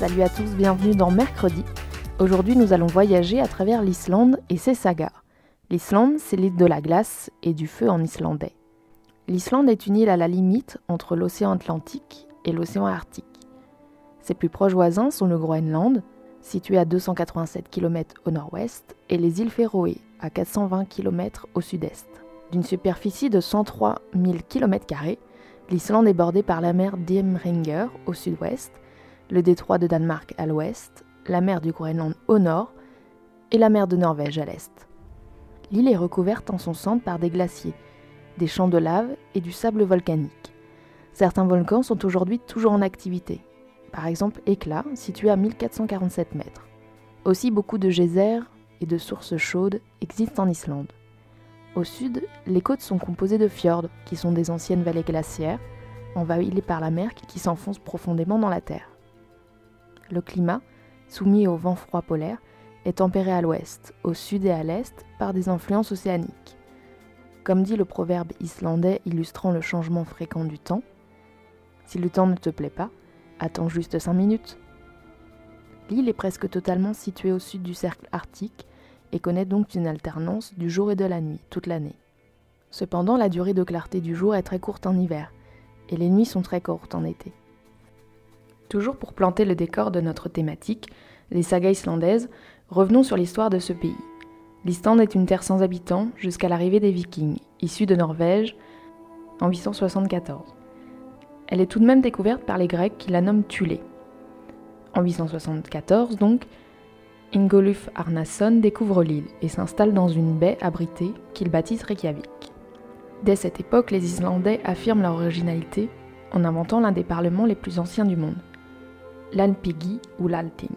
Salut à tous, bienvenue dans Mercredi. Aujourd'hui, nous allons voyager à travers l'Islande et ses sagas. L'Islande, c'est l'île de la glace et du feu en islandais. L'Islande est une île à la limite entre l'océan Atlantique et l'océan Arctique. Ses plus proches voisins sont le Groenland, situé à 287 km au nord-ouest, et les îles Féroé, à 420 km au sud-est. D'une superficie de 103 000 km, l'Islande est bordée par la mer d'Imringer au sud-ouest, le détroit de Danemark à l'ouest, la mer du Groenland au nord et la mer de Norvège à l'est. L'île est recouverte en son centre par des glaciers, des champs de lave et du sable volcanique. Certains volcans sont aujourd'hui toujours en activité. Par exemple, Hekla, situé à 1447 mètres. Aussi, beaucoup de geysers et de sources chaudes existent en Islande. Au sud, les côtes sont composées de fjords, qui sont des anciennes vallées glaciaires, envahies par la mer qui s'enfonce profondément dans la terre. Le climat, soumis au vent froid polaire, est tempéré à l'ouest, au sud et à l'est par des influences océaniques. Comme dit le proverbe islandais illustrant le changement fréquent du temps, si le temps ne te plaît pas, attends juste 5 minutes. L'île est presque totalement située au sud du cercle arctique et connaît donc une alternance du jour et de la nuit toute l'année. Cependant, la durée de clarté du jour est très courte en hiver et les nuits sont très courtes en été. Toujours pour planter le décor de notre thématique, les sagas islandaises, revenons sur l'histoire de ce pays. L'Islande est une terre sans habitants jusqu'à l'arrivée des Vikings, issus de Norvège en 874. Elle est tout de même découverte par les Grecs qui la nomment Thulé. En 874 donc, Ingoluf Arnason découvre l'île et s'installe dans une baie abritée qu'il baptise Reykjavik. Dès cette époque, les Islandais affirment leur originalité en inventant l'un des parlements les plus anciens du monde, l'Alpigi ou l'Alting.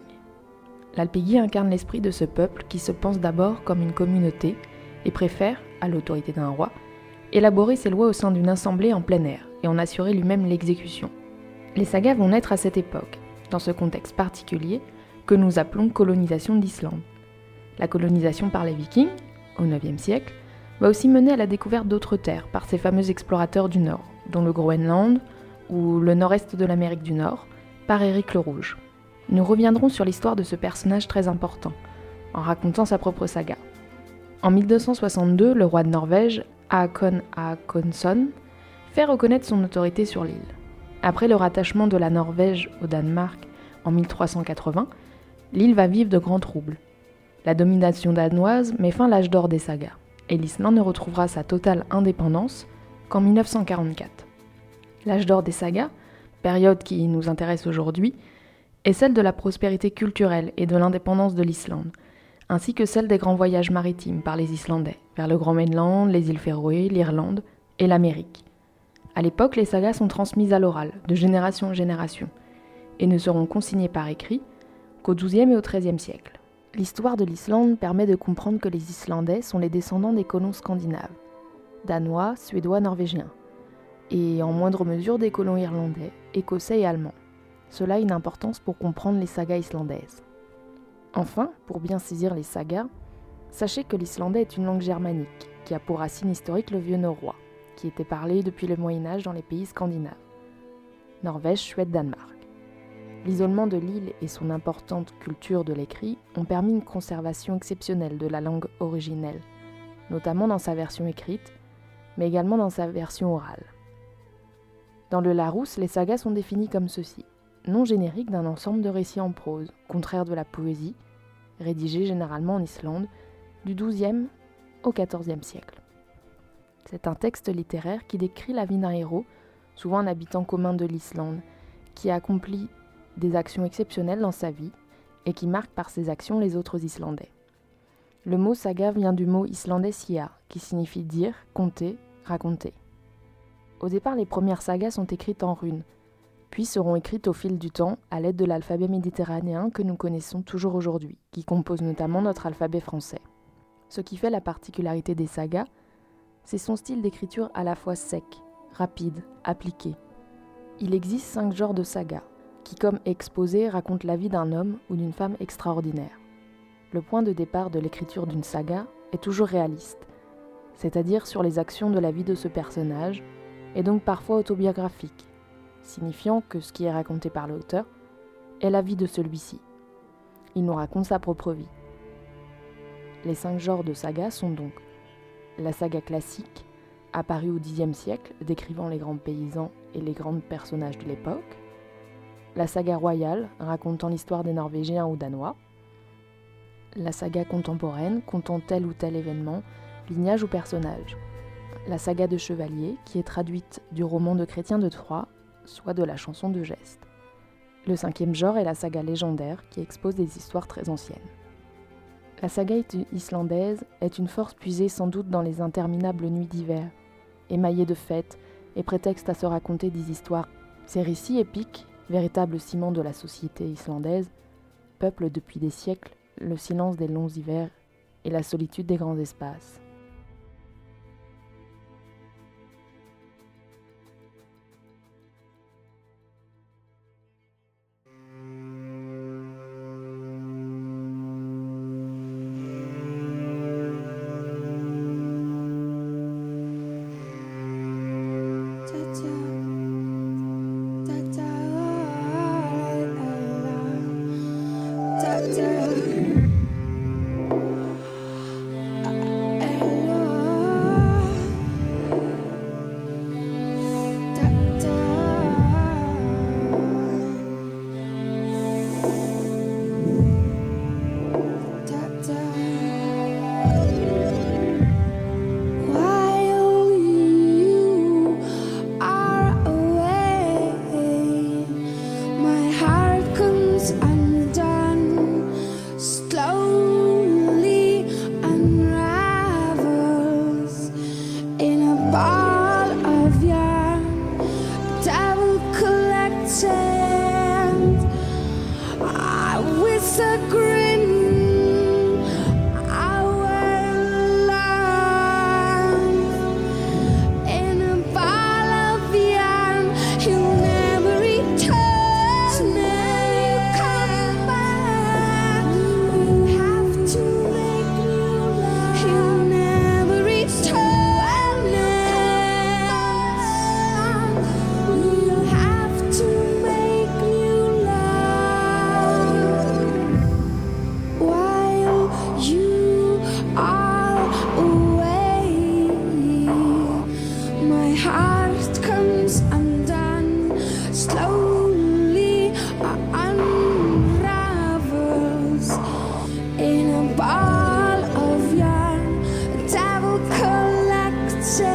L'Alpigi incarne l'esprit de ce peuple qui se pense d'abord comme une communauté et préfère, à l'autorité d'un roi, élaborer ses lois au sein d'une assemblée en plein air et en assurer lui-même l'exécution. Les sagas vont naître à cette époque, dans ce contexte particulier que nous appelons colonisation d'Islande. La colonisation par les Vikings, au IXe siècle, va aussi mener à la découverte d'autres terres par ces fameux explorateurs du Nord, dont le Groenland ou le nord-est de l'Amérique du Nord, par Éric le Rouge. Nous reviendrons sur l'histoire de ce personnage très important, en racontant sa propre saga. En 1262, le roi de Norvège, Haakon Haakonsson, fait reconnaître son autorité sur l'île. Après le rattachement de la Norvège au Danemark en 1380, l'île va vivre de grands troubles. La domination danoise met fin à l'âge d'or des sagas, et l'Islande ne retrouvera sa totale indépendance qu'en 1944. L'âge d'or des sagas, période qui nous intéresse aujourd'hui, est celle de la prospérité culturelle et de l'indépendance de l'Islande, ainsi que celle des grands voyages maritimes par les Islandais vers le Grand Mainland, les îles Féroé, l'Irlande et l'Amérique. À l'époque, les sagas sont transmises à l'oral, de génération en génération, et ne seront consignées par écrit qu'au XIIe et au XIIIe siècle. L'histoire de l'Islande permet de comprendre que les Islandais sont les descendants des colons scandinaves, danois, suédois, norvégiens, et en moindre mesure des colons irlandais, écossais et allemands. Cela a une importance pour comprendre les sagas islandaises. Enfin, pour bien saisir les sagas, sachez que l'islandais est une langue germanique qui a pour racine historique le vieux norrois, qui était parlé depuis le Moyen Âge dans les pays scandinaves. Norvège, Suède, Danemark. L'isolement de l'île et son importante culture de l'écrit ont permis une conservation exceptionnelle de la langue originelle, notamment dans sa version écrite, mais également dans sa version orale. Dans le Larousse, les sagas sont définies comme ceci nom générique d'un ensemble de récits en prose, contraire de la poésie, rédigé généralement en Islande, du XIIe au XIVe siècle. C'est un texte littéraire qui décrit la vie d'un héros, souvent un habitant commun de l'Islande, qui a accompli des actions exceptionnelles dans sa vie et qui marque par ses actions les autres Islandais. Le mot saga vient du mot islandais sia, qui signifie dire, compter, raconter. Au départ, les premières sagas sont écrites en runes, puis seront écrites au fil du temps à l'aide de l'alphabet méditerranéen que nous connaissons toujours aujourd'hui, qui compose notamment notre alphabet français. Ce qui fait la particularité des sagas, c'est son style d'écriture à la fois sec, rapide, appliqué. Il existe cinq genres de sagas, qui comme exposé racontent la vie d'un homme ou d'une femme extraordinaire. Le point de départ de l'écriture d'une saga est toujours réaliste, c'est-à-dire sur les actions de la vie de ce personnage, et donc parfois autobiographique, signifiant que ce qui est raconté par l'auteur est la vie de celui-ci. Il nous raconte sa propre vie. Les cinq genres de saga sont donc la saga classique, apparue au Xe siècle, décrivant les grands paysans et les grands personnages de l'époque, la saga royale, racontant l'histoire des Norvégiens ou Danois, la saga contemporaine, comptant tel ou tel événement, lignage ou personnage, la saga de chevalier, qui est traduite du roman de Chrétien de Troyes, soit de la chanson de geste. Le cinquième genre est la saga légendaire, qui expose des histoires très anciennes. La saga islandaise est une force puisée sans doute dans les interminables nuits d'hiver, émaillées de fêtes et prétexte à se raconter des histoires. Ces récits épiques, véritables ciment de la société islandaise, peuplent depuis des siècles le silence des longs hivers et la solitude des grands espaces. say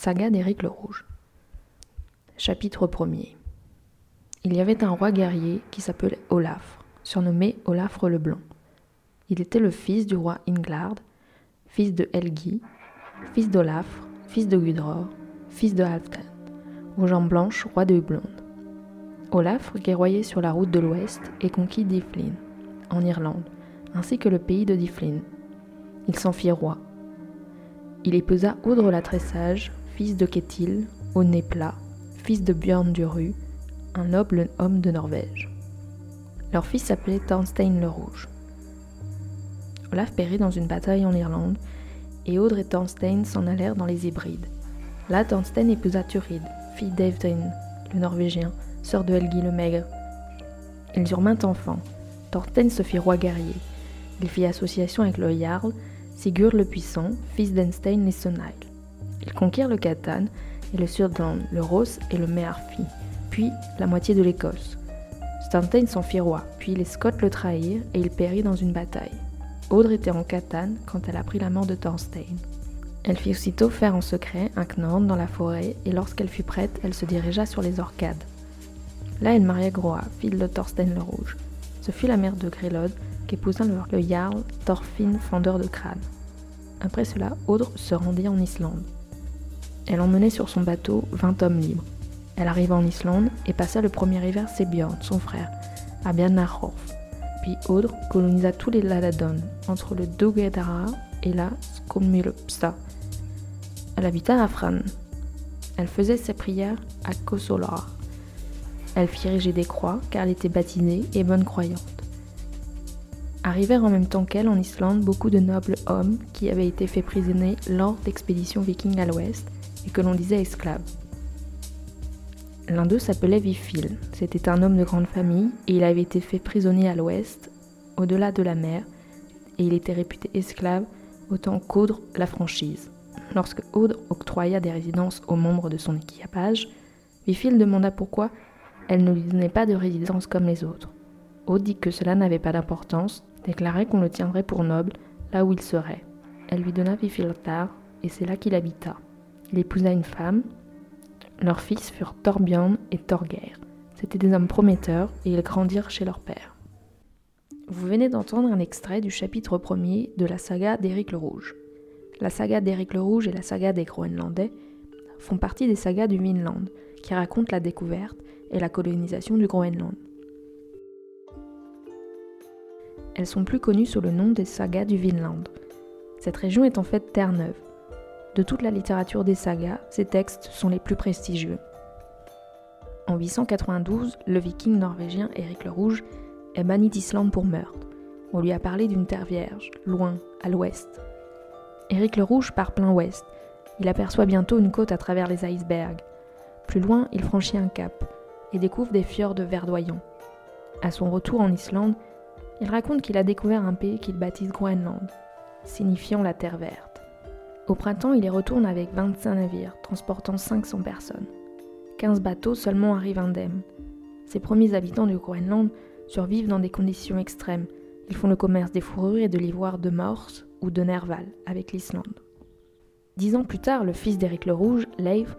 Saga d'Éric le Rouge. Chapitre 1er. Il y avait un roi guerrier qui s'appelait Olaf, surnommé Olafre le Blanc. Il était le fils du roi Inglard, fils de Helgi, fils d'Olafre, fils de Gudror, fils de Halfdan, aux jambes blanches, roi de Hublond. Olafre guerroyait sur la route de l'ouest et conquit Diflin, en Irlande, ainsi que le pays de Diflin. Il s'en fit roi. Il épousa Audre la Tressage, fils de Ketil, au nez plat, fils de Björn du Ru, un noble homme de Norvège. Leur fils s'appelait Thorstein le Rouge. Olaf périt dans une bataille en Irlande, et Audre et Thorstein s'en allèrent dans les Hybrides. Là, Thorstein épousa Thurid, fille d'Eivdrin, le Norvégien, sœur de Helgi le Maigre. Ils eurent maintes enfants. Thorstein se fit roi guerrier. Il fit association avec le Jarl, Sigurd le Puissant, fils d'Enstein et Sonail. Ils conquirent le Catan et le Surdland, le Ross et le Mearfi, puis la moitié de l'Écosse. Stantain s'en fit roi, puis les Scots le trahirent et il périt dans une bataille. Audre était en Catane quand elle apprit la mort de Thorstein. Elle fit aussitôt faire en secret un knorn dans la forêt et lorsqu'elle fut prête, elle se dirigea sur les Orcades. Là, elle maria Groa, fille de Thorstein le Rouge. Ce fut la mère de Grélode qu'épousa le Jarl Thorfinn fendeur de crâne. Après cela, Audre se rendit en Islande. Elle emmenait sur son bateau 20 hommes libres. Elle arriva en Islande et passa le premier hiver chez son frère, à Bjarnarhorf. Puis Audre colonisa tous les Laladon, entre le Dogedara et la Skomulpsa. Elle habita à Fran. Elle faisait ses prières à Kosolar. Elle fit ériger des croix car elle était baptisée et bonne croyante. Arrivèrent en même temps qu'elle en Islande beaucoup de nobles hommes qui avaient été faits prisonniers lors d'expéditions vikings à l'ouest que l'on disait esclaves. L'un d'eux s'appelait Vifil. C'était un homme de grande famille et il avait été fait prisonnier à l'ouest, au-delà de la mer, et il était réputé esclave autant qu'Audre la franchise. Lorsque Audre octroya des résidences aux membres de son équipage, Vifil demanda pourquoi elle ne lui donnait pas de résidence comme les autres. Aude dit que cela n'avait pas d'importance, déclarait qu'on le tiendrait pour noble là où il serait. Elle lui donna Vifiltar et c'est là qu'il habita. Il épousa une femme. Leurs fils furent Torbjörn et Torgeir. C'étaient des hommes prometteurs et ils grandirent chez leur père. Vous venez d'entendre un extrait du chapitre 1er de la saga d'Éric le Rouge. La saga d'Éric le Rouge et la saga des Groenlandais font partie des sagas du Vinland, qui racontent la découverte et la colonisation du Groenland. Elles sont plus connues sous le nom des sagas du Vinland. Cette région est en fait Terre-Neuve. De toute la littérature des sagas, ces textes sont les plus prestigieux. En 892, le viking norvégien Éric le Rouge est banni d'Islande pour meurtre. On lui a parlé d'une terre vierge, loin, à l'ouest. Éric le Rouge part plein ouest. Il aperçoit bientôt une côte à travers les icebergs. Plus loin, il franchit un cap et découvre des fjords verdoyants. À son retour en Islande, il raconte qu'il a découvert un pays qu'il baptise Groenland, signifiant la terre verte. Au printemps, il y retourne avec 25 navires, transportant 500 personnes. 15 bateaux seulement arrivent indemnes. Ces premiers habitants du Groenland survivent dans des conditions extrêmes. Ils font le commerce des fourrures et de l'ivoire de Morse ou de Nerval avec l'Islande. Dix ans plus tard, le fils d'Éric le Rouge, Leif,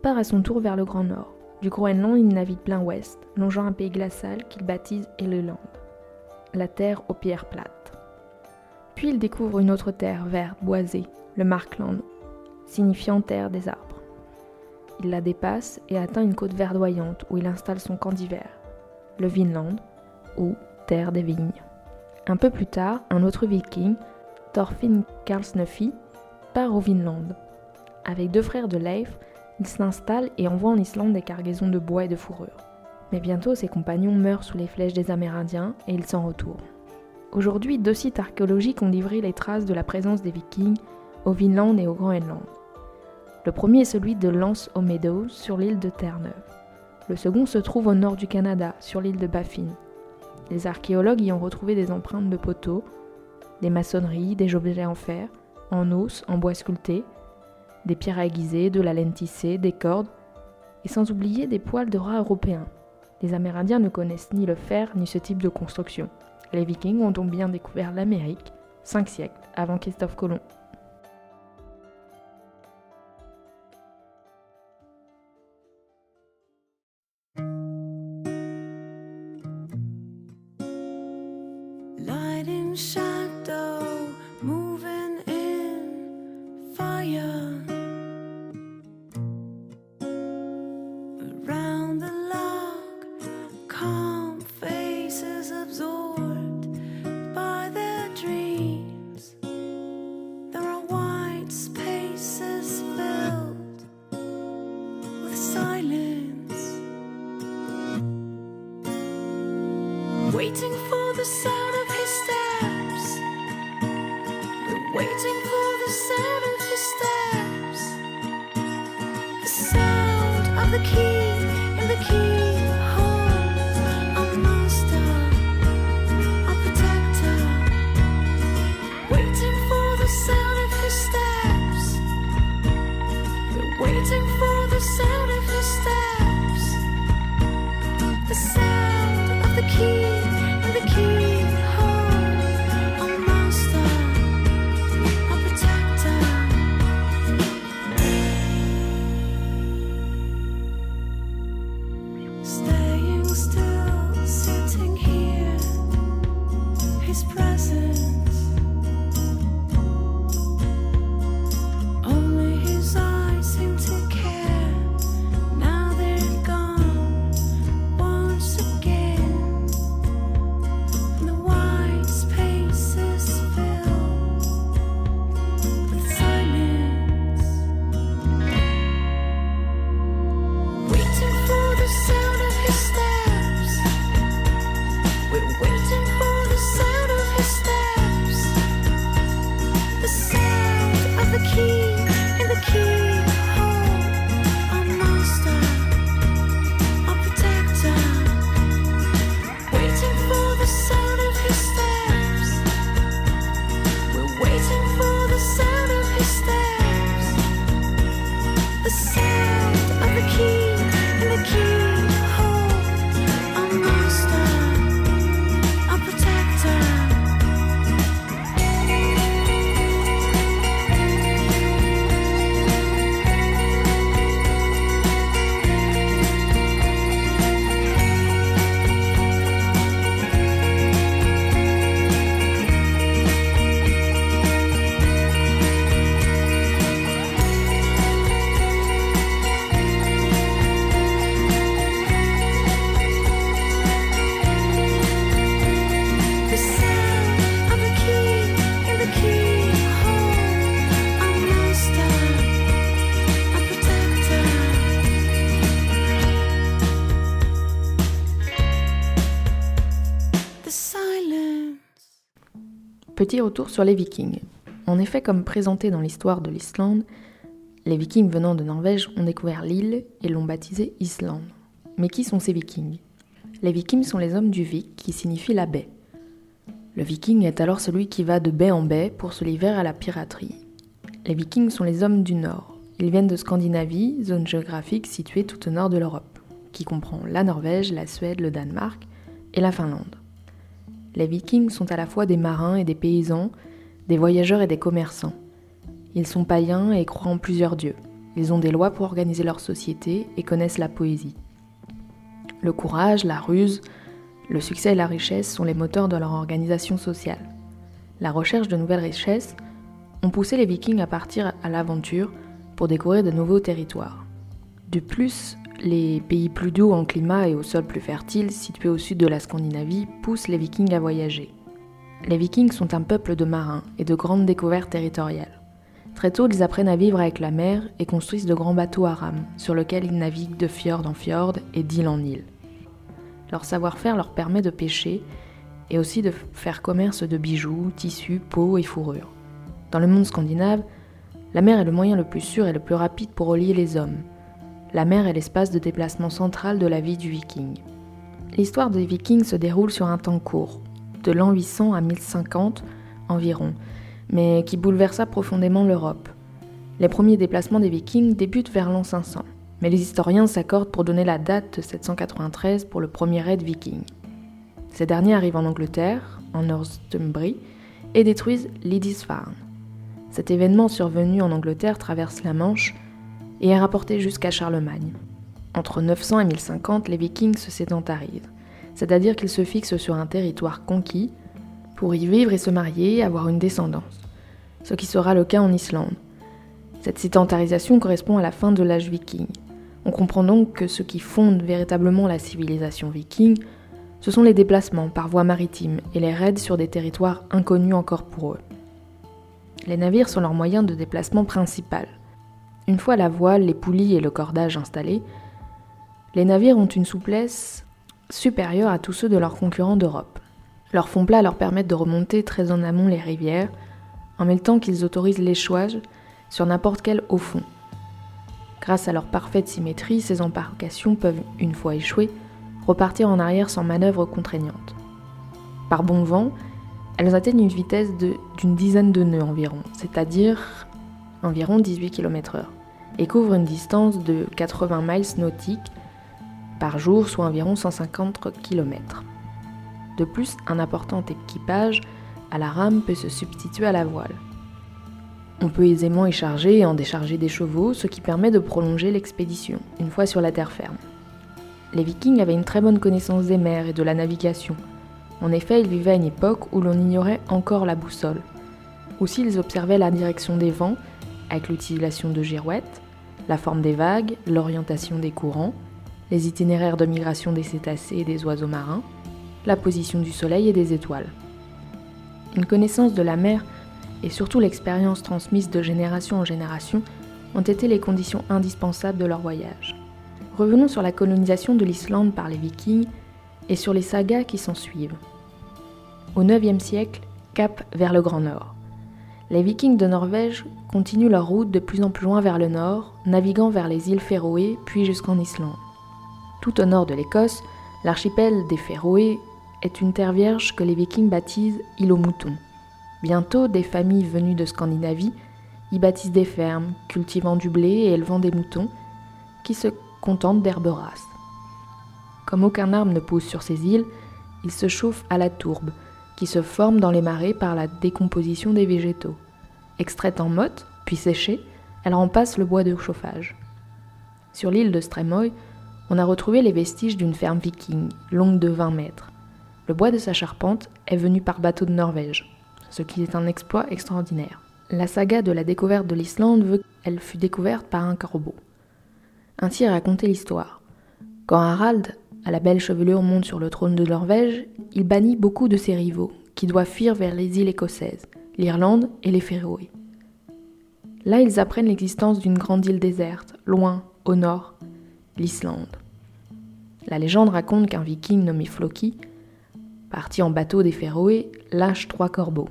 part à son tour vers le Grand Nord. Du Groenland, il navigue plein ouest, longeant un pays glacial qu'il baptise Eleland, la terre aux pierres plates. Puis il découvre une autre terre verte, boisée, le Markland, signifiant terre des arbres. Il la dépasse et atteint une côte verdoyante où il installe son camp d'hiver, le Vinland, ou terre des vignes. Un peu plus tard, un autre viking, Thorfinn Karlsnöfi, part au Vinland. Avec deux frères de Leif, il s'installe et envoie en Islande des cargaisons de bois et de fourrure. Mais bientôt, ses compagnons meurent sous les flèches des Amérindiens et il s'en retourne. Aujourd'hui, deux sites archéologiques ont livré les traces de la présence des Vikings au Vinland et au Groenland. Le premier est celui de Lance aux Meadows sur l'île de Terre-Neuve. Le second se trouve au nord du Canada, sur l'île de Baffin. Les archéologues y ont retrouvé des empreintes de poteaux, des maçonneries, des objets en fer, en os, en bois sculpté, des pierres aiguisées, de la laine tissée, des cordes, et sans oublier des poils de rats européens. Les Amérindiens ne connaissent ni le fer ni ce type de construction. Les Vikings ont donc bien découvert l'Amérique, cinq siècles avant Christophe Colomb. the sound Retour sur les Vikings. En effet, comme présenté dans l'histoire de l'Islande, les Vikings venant de Norvège ont découvert l'île et l'ont baptisée Islande. Mais qui sont ces Vikings? Les Vikings sont les hommes du Vik, qui signifie la baie. Le Viking est alors celui qui va de baie en baie pour se livrer à la piraterie. Les Vikings sont les hommes du Nord. Ils viennent de Scandinavie, zone géographique située tout au nord de l'Europe, qui comprend la Norvège, la Suède, le Danemark et la Finlande. Les vikings sont à la fois des marins et des paysans, des voyageurs et des commerçants. Ils sont païens et croient en plusieurs dieux. Ils ont des lois pour organiser leur société et connaissent la poésie. Le courage, la ruse, le succès et la richesse sont les moteurs de leur organisation sociale. La recherche de nouvelles richesses ont poussé les vikings à partir à l'aventure pour découvrir de nouveaux territoires. De plus, les pays plus doux en climat et au sol plus fertile, situés au sud de la Scandinavie, poussent les vikings à voyager. Les vikings sont un peuple de marins et de grandes découvertes territoriales. Très tôt, ils apprennent à vivre avec la mer et construisent de grands bateaux à rames, sur lesquels ils naviguent de fjord en fjord et d'île en île. Leur savoir-faire leur permet de pêcher et aussi de faire commerce de bijoux, tissus, peaux et fourrures. Dans le monde scandinave, la mer est le moyen le plus sûr et le plus rapide pour relier les hommes, la mer est l'espace de déplacement central de la vie du viking. L'histoire des vikings se déroule sur un temps court, de l'an 800 à 1050 environ, mais qui bouleversa profondément l'Europe. Les premiers déplacements des vikings débutent vers l'an 500, mais les historiens s'accordent pour donner la date de 793 pour le premier raid viking. Ces derniers arrivent en Angleterre, en Northumbrie, et détruisent Lindisfarne. Cet événement survenu en Angleterre traverse la Manche et est rapporté jusqu'à Charlemagne. Entre 900 et 1050, les Vikings se sédentarisent, c'est-à-dire qu'ils se fixent sur un territoire conquis pour y vivre et se marier et avoir une descendance, ce qui sera le cas en Islande. Cette sédentarisation correspond à la fin de l'âge viking. On comprend donc que ce qui fonde véritablement la civilisation viking, ce sont les déplacements par voie maritime et les raids sur des territoires inconnus encore pour eux. Les navires sont leur moyen de déplacement principal. Une fois la voile, les poulies et le cordage installés, les navires ont une souplesse supérieure à tous ceux de leurs concurrents d'Europe. Leurs fonds plats leur permettent de remonter très en amont les rivières, en même temps qu'ils autorisent l'échouage sur n'importe quel haut fond. Grâce à leur parfaite symétrie, ces embarcations peuvent, une fois échouées, repartir en arrière sans manœuvre contraignante. Par bon vent, elles atteignent une vitesse d'une dizaine de nœuds environ, c'est-à-dire environ 18 km/h, et couvrent une distance de 80 miles nautiques par jour, soit environ 150 km. De plus, un important équipage à la rame peut se substituer à la voile. On peut aisément y charger et en décharger des chevaux, ce qui permet de prolonger l'expédition, une fois sur la terre ferme. Les vikings avaient une très bonne connaissance des mers et de la navigation. En effet, ils vivaient à une époque où l'on ignorait encore la boussole. Aussi, ils observaient la direction des vents, avec l'utilisation de girouettes, la forme des vagues, l'orientation des courants, les itinéraires de migration des cétacés et des oiseaux marins, la position du soleil et des étoiles. Une connaissance de la mer et surtout l'expérience transmise de génération en génération ont été les conditions indispensables de leur voyage. Revenons sur la colonisation de l'Islande par les Vikings et sur les sagas qui s'en suivent. Au IXe siècle, cap vers le Grand Nord. Les Vikings de Norvège continuent leur route de plus en plus loin vers le nord, naviguant vers les îles Féroé puis jusqu'en Islande. Tout au nord de l'Écosse, l'archipel des Féroé est une terre vierge que les Vikings baptisent île aux moutons. Bientôt, des familles venues de Scandinavie y bâtissent des fermes, cultivant du blé et élevant des moutons, qui se contentent d'herbes rasses. Comme aucun arbre ne pousse sur ces îles, ils se chauffent à la tourbe, qui se forme dans les marais par la décomposition des végétaux. Extraite en motte, puis séchée, elle remplace le bois de chauffage. Sur l'île de Stremoy, on a retrouvé les vestiges d'une ferme viking, longue de 20 mètres. Le bois de sa charpente est venu par bateau de Norvège, ce qui est un exploit extraordinaire. La saga de la découverte de l'Islande veut qu'elle fut découverte par un corbeau. Ainsi racontée l'histoire. Quand Harald, à la belle chevelure, monte sur le trône de Norvège, il bannit beaucoup de ses rivaux, qui doivent fuir vers les îles écossaises, l'Irlande et les Féroé. Là, ils apprennent l'existence d'une grande île déserte, loin, au nord, l'Islande. La légende raconte qu'un viking nommé Floki, parti en bateau des Féroé, lâche trois corbeaux.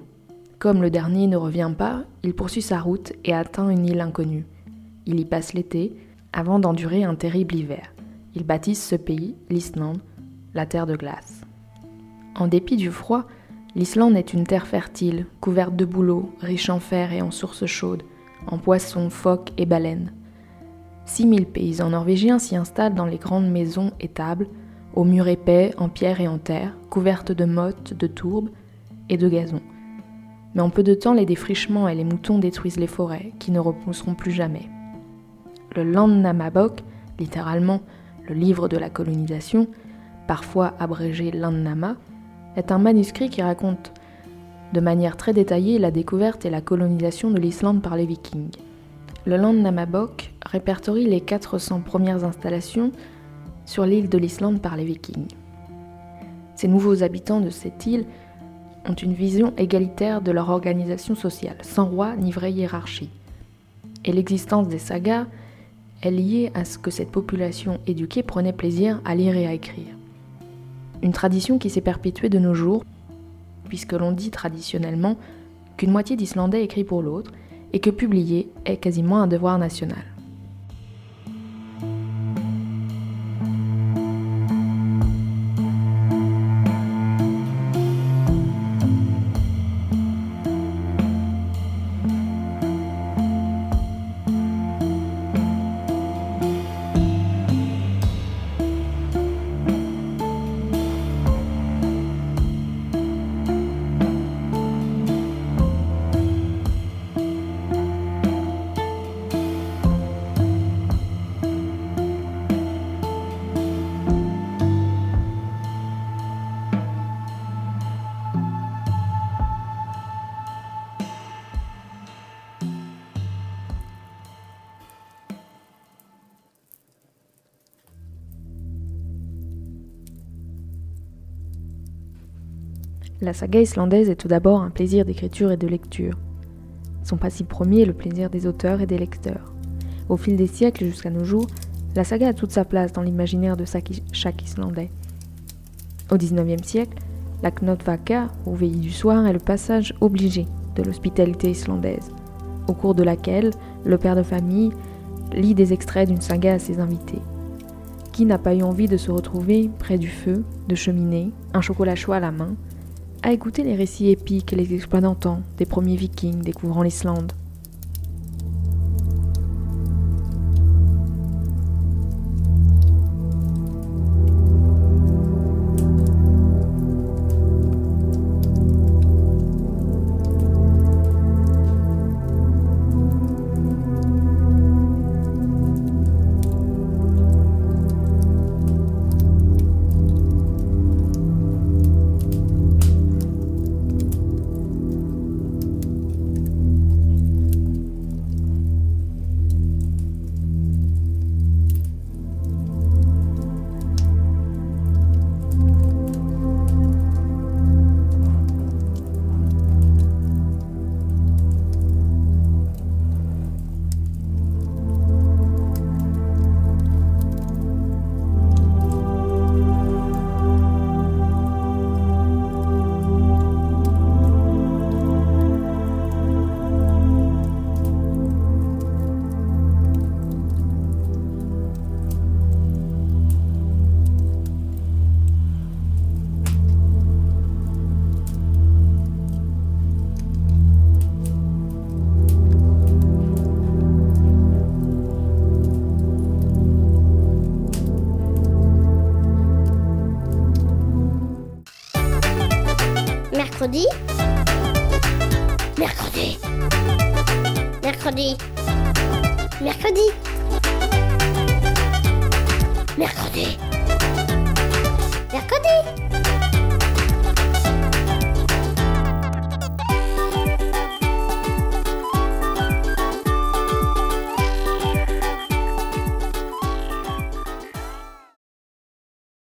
Comme le dernier ne revient pas, il poursuit sa route et atteint une île inconnue. Il y passe l'été, avant d'endurer un terrible hiver. Il baptise ce pays l'Islande, la terre de glace. En dépit du froid, l'Islande est une terre fertile, couverte de bouleaux, riche en fer et en sources chaudes, en poissons, phoques et baleines. 6000 paysans norvégiens s'y installent dans les grandes maisons étables, aux murs épais, en pierre et en terre, couvertes de mottes, de tourbes et de gazon. Mais en peu de temps, les défrichements et les moutons détruisent les forêts, qui ne repousseront plus jamais. Le Landnamabok, littéralement le livre de la colonisation, parfois abrégé Landnama, est un manuscrit qui raconte de manière très détaillée la découverte et la colonisation de l'Islande par les Vikings. Le Landnamabok répertorie les 400 premières installations sur l'île de l'Islande par les Vikings. Ces nouveaux habitants de cette île ont une vision égalitaire de leur organisation sociale, sans roi ni vraie hiérarchie. Et l'existence des sagas est liée à ce que cette population éduquée prenait plaisir à lire et à écrire. Une tradition qui s'est perpétuée de nos jours, puisque l'on dit traditionnellement qu'une moitié d'Islandais écrit pour l'autre et que publier est quasiment un devoir national. La saga islandaise est tout d'abord un plaisir d'écriture et de lecture. Son principe premier est le plaisir des auteurs et des lecteurs. Au fil des siècles jusqu'à nos jours, la saga a toute sa place dans l'imaginaire de chaque Islandais. Au XIXe siècle, la Knottvaka, ou veillée du soir, est le passage obligé de l'hospitalité islandaise, au cours de laquelle le père de famille lit des extraits d'une saga à ses invités. Qui n'a pas eu envie de se retrouver près du feu, de cheminer, un chocolat chaud à la main, à écouter les récits épiques et les exploits d'antan des premiers vikings découvrant l'Islande